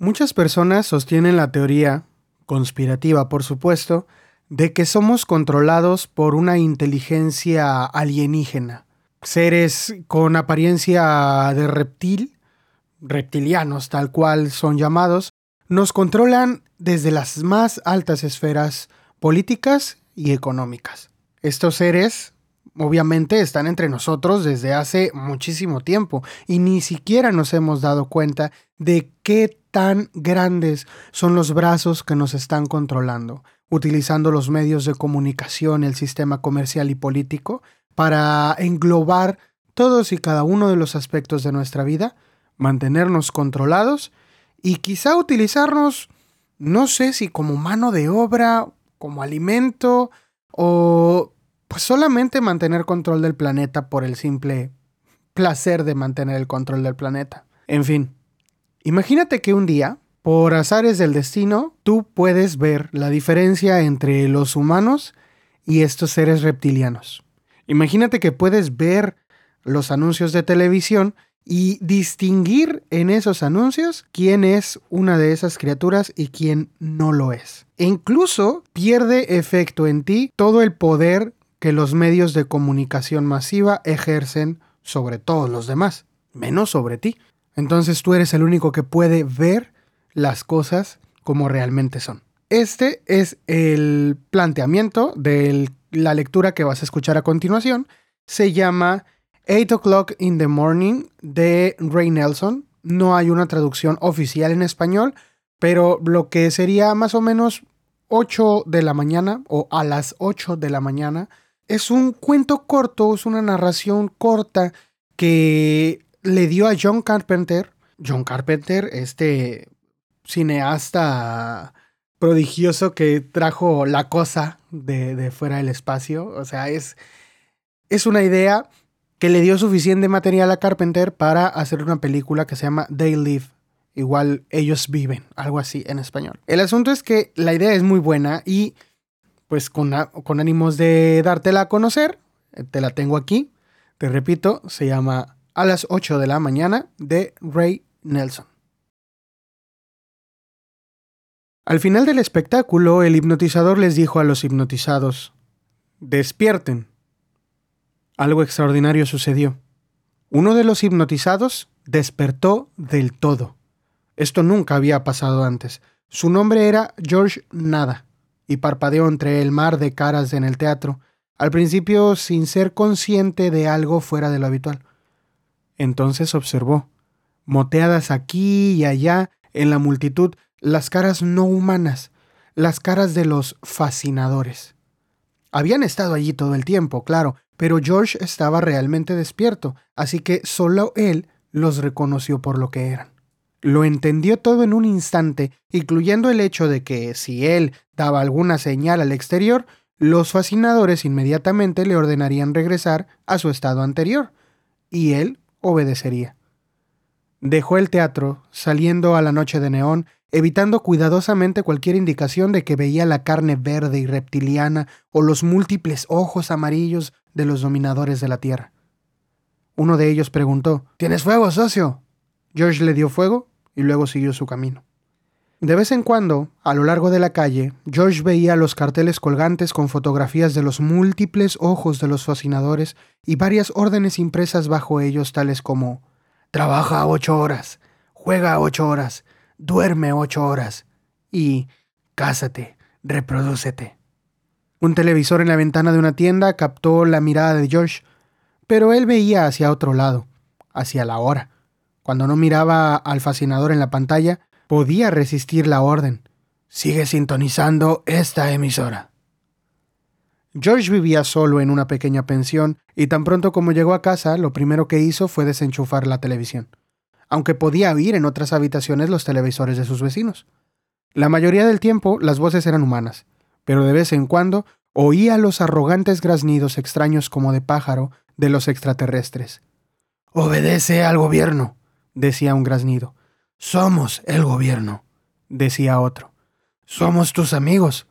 Muchas personas sostienen la teoría, conspirativa por supuesto, de que somos controlados por una inteligencia alienígena, seres con apariencia de reptil, reptilianos tal cual son llamados, nos controlan desde las más altas esferas políticas y económicas. Estos seres obviamente están entre nosotros desde hace muchísimo tiempo y ni siquiera nos hemos dado cuenta de qué tan grandes son los brazos que nos están controlando, utilizando los medios de comunicación, el sistema comercial y político para englobar todos y cada uno de los aspectos de nuestra vida, mantenernos controlados y quizá utilizarnos, no sé si como mano de obra, como alimento o pues solamente mantener control del planeta por el simple placer de mantener el control del planeta. En fin, imagínate que un día, por azares del destino, tú puedes ver la diferencia entre los humanos y estos seres reptilianos. Imagínate que puedes ver los anuncios de televisión y distinguir en esos anuncios quién es una de esas criaturas y quién no lo es. E incluso pierde efecto en ti todo el poder que los medios de comunicación masiva ejercen sobre todos los demás, menos sobre ti. Entonces tú eres el único que puede ver las cosas como realmente son. Este es el planteamiento de la lectura que vas a escuchar a continuación. Se llama 8 o'clock in the morning de Ray Nelson. No hay una traducción oficial en español, pero lo que sería más o menos 8 de la mañana o a las 8 de la mañana es un cuento corto, es una narración corta que le dio a John Carpenter. John Carpenter, este cineasta prodigioso que trajo la cosa de, fuera del espacio. O sea, es, es una idea que le dio suficiente material a Carpenter para hacer una película que se llama They Live. Igual ellos viven, algo así en español. El asunto es que la idea es muy buena y pues con, con ánimos de dártela a conocer, eh, te la tengo aquí. Te repito, se llama A las 8 de la mañana de Ray Nelson. Al final del espectáculo, el hipnotizador les dijo a los hipnotizados, despierten. Algo extraordinario sucedió. Uno de los hipnotizados despertó del todo. Esto nunca había pasado antes. Su nombre era George Nada y parpadeó entre el mar de caras en el teatro, al principio sin ser consciente de algo fuera de lo habitual. Entonces observó, moteadas aquí y allá en la multitud, las caras no humanas, las caras de los fascinadores. Habían estado allí todo el tiempo, claro, pero George estaba realmente despierto, así que solo él los reconoció por lo que eran. Lo entendió todo en un instante, incluyendo el hecho de que si él daba alguna señal al exterior, los fascinadores inmediatamente le ordenarían regresar a su estado anterior, y él obedecería. Dejó el teatro, saliendo a la noche de neón, evitando cuidadosamente cualquier indicación de que veía la carne verde y reptiliana o los múltiples ojos amarillos de los dominadores de la Tierra. Uno de ellos preguntó ¿Tienes fuego, socio? George le dio fuego y luego siguió su camino. De vez en cuando, a lo largo de la calle, George veía los carteles colgantes con fotografías de los múltiples ojos de los fascinadores y varias órdenes impresas bajo ellos tales como Trabaja ocho horas, juega ocho horas, duerme ocho horas y Cásate, reprodúcete. Un televisor en la ventana de una tienda captó la mirada de George, pero él veía hacia otro lado, hacia la hora cuando no miraba al fascinador en la pantalla, podía resistir la orden. Sigue sintonizando esta emisora. George vivía solo en una pequeña pensión y tan pronto como llegó a casa, lo primero que hizo fue desenchufar la televisión, aunque podía oír en otras habitaciones los televisores de sus vecinos. La mayoría del tiempo las voces eran humanas, pero de vez en cuando oía los arrogantes graznidos extraños como de pájaro de los extraterrestres. Obedece al gobierno, decía un graznido. Somos el gobierno, decía otro. Somos tus amigos.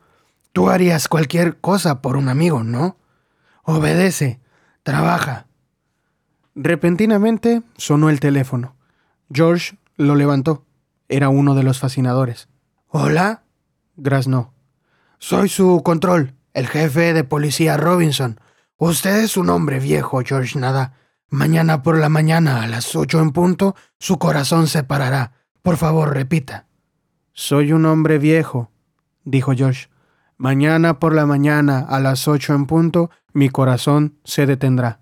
Tú harías cualquier cosa por un amigo, ¿no? Obedece, trabaja. Repentinamente sonó el teléfono. George lo levantó. Era uno de los fascinadores. ¿Hola? graznó. Soy su control, el jefe de policía Robinson. Usted es un hombre viejo, George Nada. Mañana por la mañana a las ocho en punto, su corazón se parará. Por favor, repita. Soy un hombre viejo, dijo George. Mañana por la mañana a las ocho en punto, mi corazón se detendrá.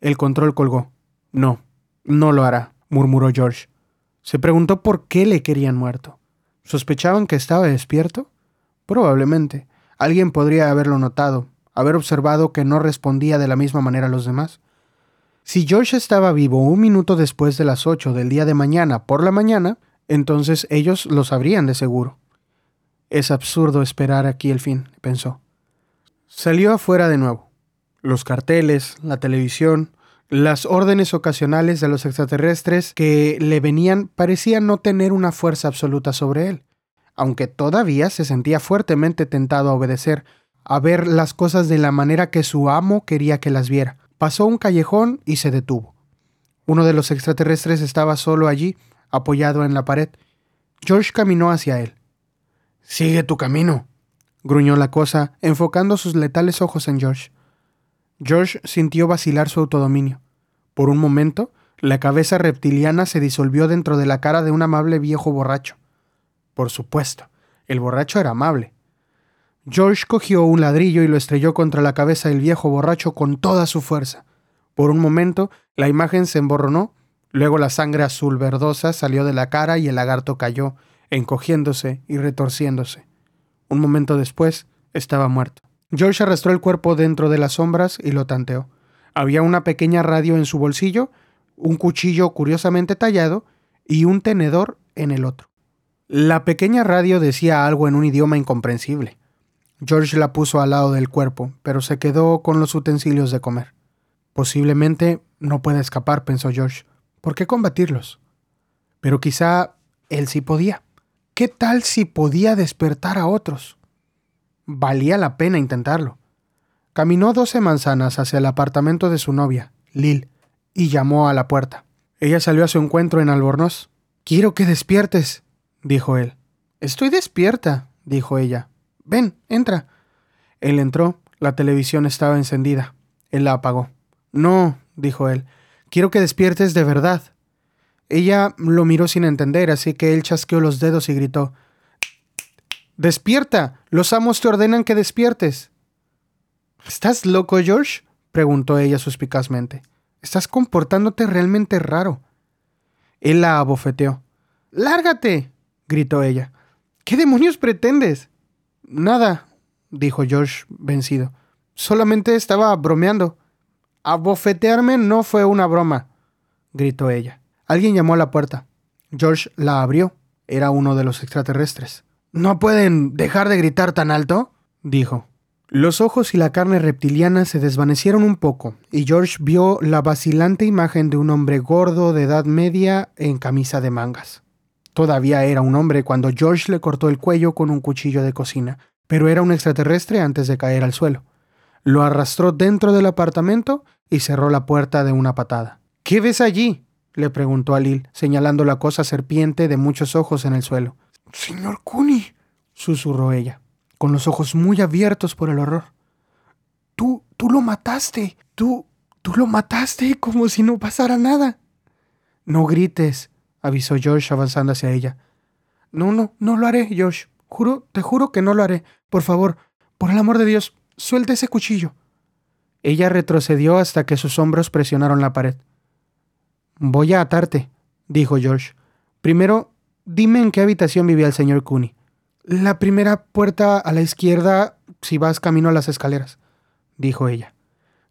El control colgó. No, no lo hará, murmuró George. Se preguntó por qué le querían muerto. ¿Sospechaban que estaba despierto? Probablemente. Alguien podría haberlo notado, haber observado que no respondía de la misma manera a los demás. Si George estaba vivo un minuto después de las ocho del día de mañana por la mañana, entonces ellos lo sabrían de seguro. Es absurdo esperar aquí el fin, pensó. Salió afuera de nuevo. Los carteles, la televisión, las órdenes ocasionales de los extraterrestres que le venían parecían no tener una fuerza absoluta sobre él, aunque todavía se sentía fuertemente tentado a obedecer, a ver las cosas de la manera que su amo quería que las viera. Pasó un callejón y se detuvo. Uno de los extraterrestres estaba solo allí, apoyado en la pared. George caminó hacia él. Sigue tu camino, gruñó la cosa, enfocando sus letales ojos en George. George sintió vacilar su autodominio. Por un momento, la cabeza reptiliana se disolvió dentro de la cara de un amable viejo borracho. Por supuesto, el borracho era amable. George cogió un ladrillo y lo estrelló contra la cabeza del viejo borracho con toda su fuerza. Por un momento, la imagen se emborronó, luego la sangre azul verdosa salió de la cara y el lagarto cayó, encogiéndose y retorciéndose. Un momento después, estaba muerto. George arrastró el cuerpo dentro de las sombras y lo tanteó. Había una pequeña radio en su bolsillo, un cuchillo curiosamente tallado y un tenedor en el otro. La pequeña radio decía algo en un idioma incomprensible. George la puso al lado del cuerpo, pero se quedó con los utensilios de comer. Posiblemente no pueda escapar, pensó George. ¿Por qué combatirlos? Pero quizá él sí podía. ¿Qué tal si podía despertar a otros? Valía la pena intentarlo. Caminó doce manzanas hacia el apartamento de su novia, Lil, y llamó a la puerta. Ella salió a su encuentro en Albornoz. Quiero que despiertes, dijo él. Estoy despierta, dijo ella. Ven, entra. Él entró. La televisión estaba encendida. Él la apagó. No, dijo él. Quiero que despiertes de verdad. Ella lo miró sin entender, así que él chasqueó los dedos y gritó Despierta. Los amos te ordenan que despiertes. ¿Estás loco, George? preguntó ella suspicazmente. Estás comportándote realmente raro. Él la abofeteó. Lárgate. gritó ella. ¿Qué demonios pretendes? Nada, dijo George, vencido. Solamente estaba bromeando. Abofetearme no fue una broma, gritó ella. Alguien llamó a la puerta. George la abrió. Era uno de los extraterrestres. ¿No pueden dejar de gritar tan alto? dijo. Los ojos y la carne reptiliana se desvanecieron un poco, y George vio la vacilante imagen de un hombre gordo de edad media en camisa de mangas. Todavía era un hombre cuando George le cortó el cuello con un cuchillo de cocina, pero era un extraterrestre antes de caer al suelo. Lo arrastró dentro del apartamento y cerró la puerta de una patada. ¿Qué ves allí? le preguntó a Lil, señalando la cosa serpiente de muchos ojos en el suelo. Señor Cooney, susurró ella, con los ojos muy abiertos por el horror. Tú, tú lo mataste. Tú, tú lo mataste como si no pasara nada. No grites, avisó George avanzando hacia ella. No, no, no lo haré, George. Juro, te juro que no lo haré. Por favor, por el amor de Dios, suelta ese cuchillo. Ella retrocedió hasta que sus hombros presionaron la pared. Voy a atarte, dijo George. Primero Dime en qué habitación vivía el señor Cooney. La primera puerta a la izquierda si vas camino a las escaleras, dijo ella.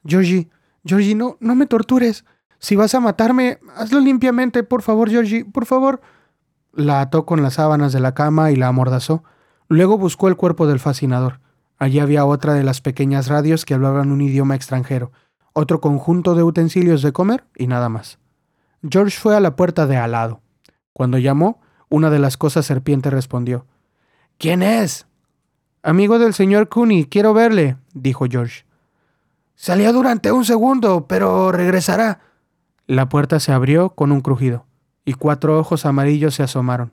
Georgie, Georgie, no, no me tortures. Si vas a matarme, hazlo limpiamente, por favor, Georgie, por favor. La ató con las sábanas de la cama y la amordazó. Luego buscó el cuerpo del fascinador. Allí había otra de las pequeñas radios que hablaban un idioma extranjero, otro conjunto de utensilios de comer y nada más. George fue a la puerta de al lado. Cuando llamó, una de las cosas serpiente respondió. ¿Quién es? Amigo del señor Cooney, quiero verle, dijo George. Salió durante un segundo, pero regresará. La puerta se abrió con un crujido, y cuatro ojos amarillos se asomaron.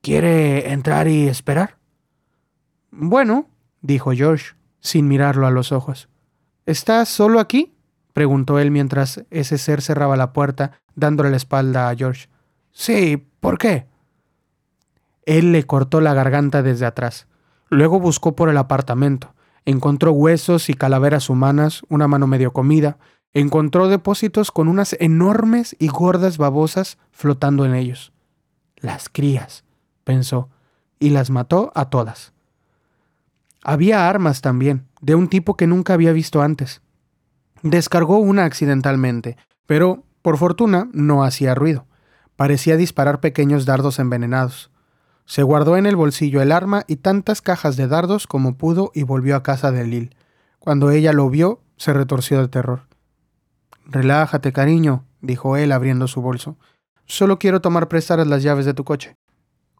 ¿Quiere entrar y esperar? Bueno, dijo George, sin mirarlo a los ojos. ¿Estás solo aquí? preguntó él mientras ese ser cerraba la puerta, dándole la espalda a George. Sí, ¿por qué? Él le cortó la garganta desde atrás. Luego buscó por el apartamento. Encontró huesos y calaveras humanas, una mano medio comida. Encontró depósitos con unas enormes y gordas babosas flotando en ellos. Las crías, pensó, y las mató a todas. Había armas también, de un tipo que nunca había visto antes. Descargó una accidentalmente, pero, por fortuna, no hacía ruido. Parecía disparar pequeños dardos envenenados. Se guardó en el bolsillo el arma y tantas cajas de dardos como pudo y volvió a casa de Lil. Cuando ella lo vio, se retorció de terror. Relájate, cariño, dijo él abriendo su bolso. Solo quiero tomar prestadas las llaves de tu coche.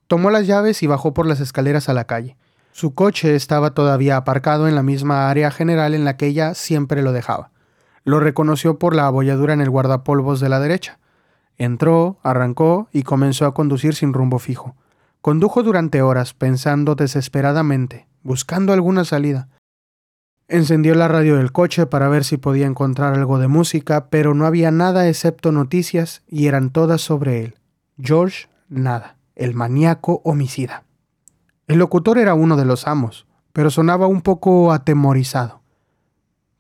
Tomó las llaves y bajó por las escaleras a la calle. Su coche estaba todavía aparcado en la misma área general en la que ella siempre lo dejaba. Lo reconoció por la abolladura en el guardapolvos de la derecha. Entró, arrancó y comenzó a conducir sin rumbo fijo. Condujo durante horas, pensando desesperadamente, buscando alguna salida. Encendió la radio del coche para ver si podía encontrar algo de música, pero no había nada excepto noticias y eran todas sobre él. George, nada, el maníaco homicida. El locutor era uno de los amos, pero sonaba un poco atemorizado.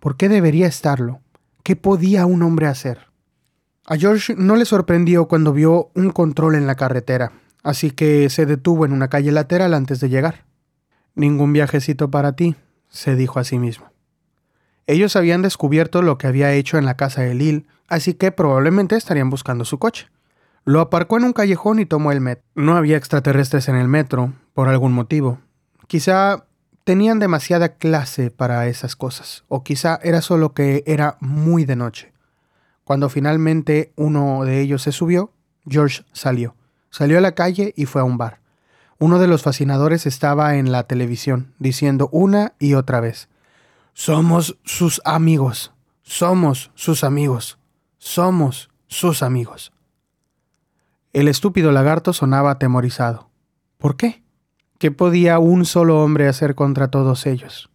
¿Por qué debería estarlo? ¿Qué podía un hombre hacer? A George no le sorprendió cuando vio un control en la carretera, así que se detuvo en una calle lateral antes de llegar. Ningún viajecito para ti, se dijo a sí mismo. Ellos habían descubierto lo que había hecho en la casa de Lil, así que probablemente estarían buscando su coche. Lo aparcó en un callejón y tomó el metro. No había extraterrestres en el metro, por algún motivo. Quizá tenían demasiada clase para esas cosas, o quizá era solo que era muy de noche. Cuando finalmente uno de ellos se subió, George salió. Salió a la calle y fue a un bar. Uno de los fascinadores estaba en la televisión, diciendo una y otra vez, Somos sus amigos, somos sus amigos, somos sus amigos. El estúpido lagarto sonaba atemorizado. ¿Por qué? ¿Qué podía un solo hombre hacer contra todos ellos?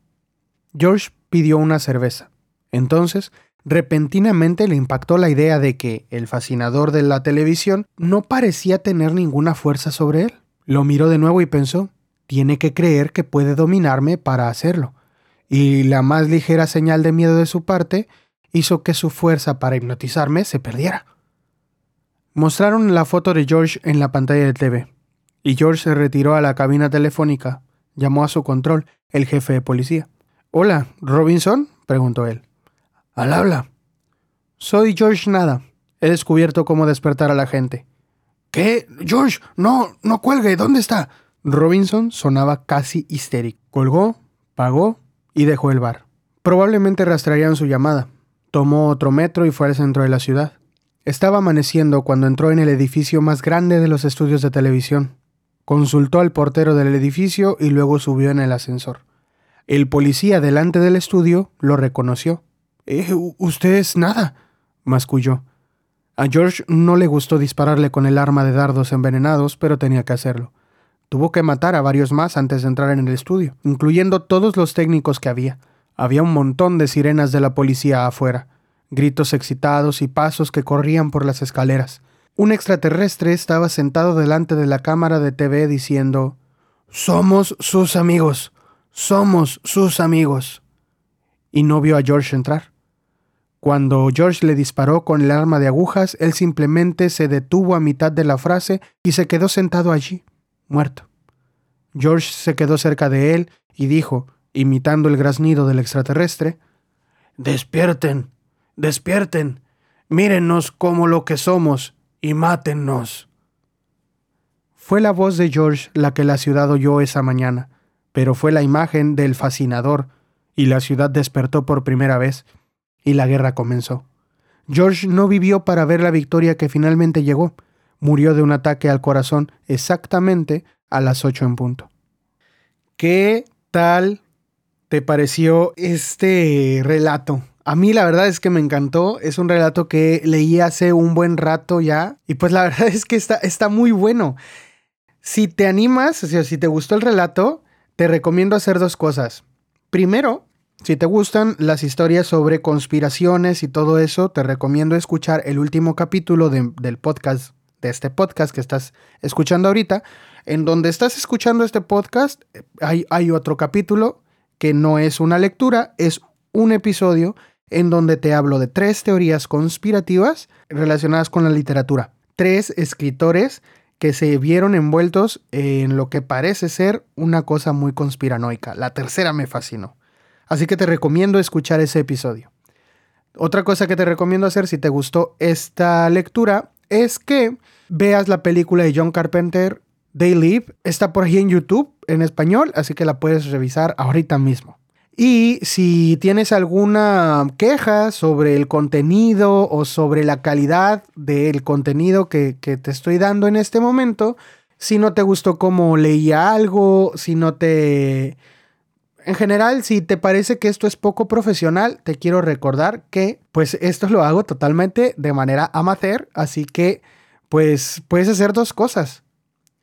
George pidió una cerveza. Entonces, repentinamente le impactó la idea de que el fascinador de la televisión no parecía tener ninguna fuerza sobre él. Lo miró de nuevo y pensó, tiene que creer que puede dominarme para hacerlo. Y la más ligera señal de miedo de su parte hizo que su fuerza para hipnotizarme se perdiera. Mostraron la foto de George en la pantalla de TV y George se retiró a la cabina telefónica. Llamó a su control el jefe de policía. Hola, Robinson, preguntó él. Al habla. Soy George Nada. He descubierto cómo despertar a la gente. ¿Qué? George, no, no cuelgue, ¿dónde está? Robinson sonaba casi histérico. Colgó, pagó y dejó el bar. Probablemente rastrearían su llamada. Tomó otro metro y fue al centro de la ciudad. Estaba amaneciendo cuando entró en el edificio más grande de los estudios de televisión. Consultó al portero del edificio y luego subió en el ascensor. El policía delante del estudio lo reconoció. Eh, usted es nada, masculló. A George no le gustó dispararle con el arma de dardos envenenados, pero tenía que hacerlo. Tuvo que matar a varios más antes de entrar en el estudio, incluyendo todos los técnicos que había. Había un montón de sirenas de la policía afuera, gritos excitados y pasos que corrían por las escaleras. Un extraterrestre estaba sentado delante de la cámara de TV diciendo, Somos sus amigos, somos sus amigos. Y no vio a George entrar. Cuando George le disparó con el arma de agujas, él simplemente se detuvo a mitad de la frase y se quedó sentado allí, muerto. George se quedó cerca de él y dijo, imitando el graznido del extraterrestre, Despierten, despierten, mírennos como lo que somos y mátennos. Fue la voz de George la que la ciudad oyó esa mañana, pero fue la imagen del fascinador, y la ciudad despertó por primera vez, y la guerra comenzó. George no vivió para ver la victoria que finalmente llegó, murió de un ataque al corazón exactamente a las ocho en punto. ¿Qué tal te pareció este relato? A mí la verdad es que me encantó, es un relato que leí hace un buen rato ya y pues la verdad es que está, está muy bueno. Si te animas, o sea, si te gustó el relato, te recomiendo hacer dos cosas. Primero, si te gustan las historias sobre conspiraciones y todo eso, te recomiendo escuchar el último capítulo del podcast, de este podcast que estás escuchando ahorita. En donde estás escuchando este podcast, hay, hay otro capítulo que no es una lectura, es un episodio en donde te hablo de tres teorías conspirativas relacionadas con la literatura. Tres escritores que se vieron envueltos en lo que parece ser una cosa muy conspiranoica. La tercera me fascinó. Así que te recomiendo escuchar ese episodio. Otra cosa que te recomiendo hacer si te gustó esta lectura es que veas la película de John Carpenter, They Live. Está por ahí en YouTube en español, así que la puedes revisar ahorita mismo. Y si tienes alguna queja sobre el contenido o sobre la calidad del contenido que, que, te estoy dando en este momento, si no te gustó cómo leía algo, si no te... En general, si te parece que esto es poco profesional, te quiero recordar que pues esto lo hago totalmente de manera amateur, así que pues puedes hacer dos cosas.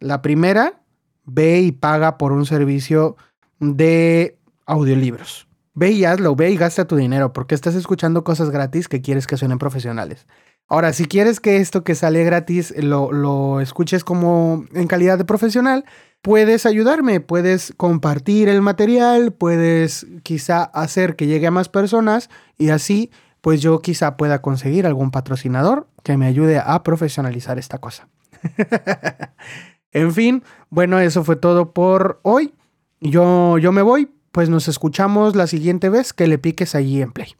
La primera, ve y paga por un servicio de audiolibros. Ve y hazlo, ve y gasta tu dinero, porque estás escuchando cosas gratis que quieres que suenen profesionales. Ahora, si quieres que esto que sale gratis lo, lo escuches como en calidad de profesional, puedes ayudarme, puedes compartir el material, puedes quizá hacer que llegue a más personas y así pues yo quizá pueda conseguir algún patrocinador que me ayude a profesionalizar esta cosa. en fin, bueno, eso fue todo por hoy. Yo, yo me voy, pues nos escuchamos la siguiente vez que le piques allí en Play.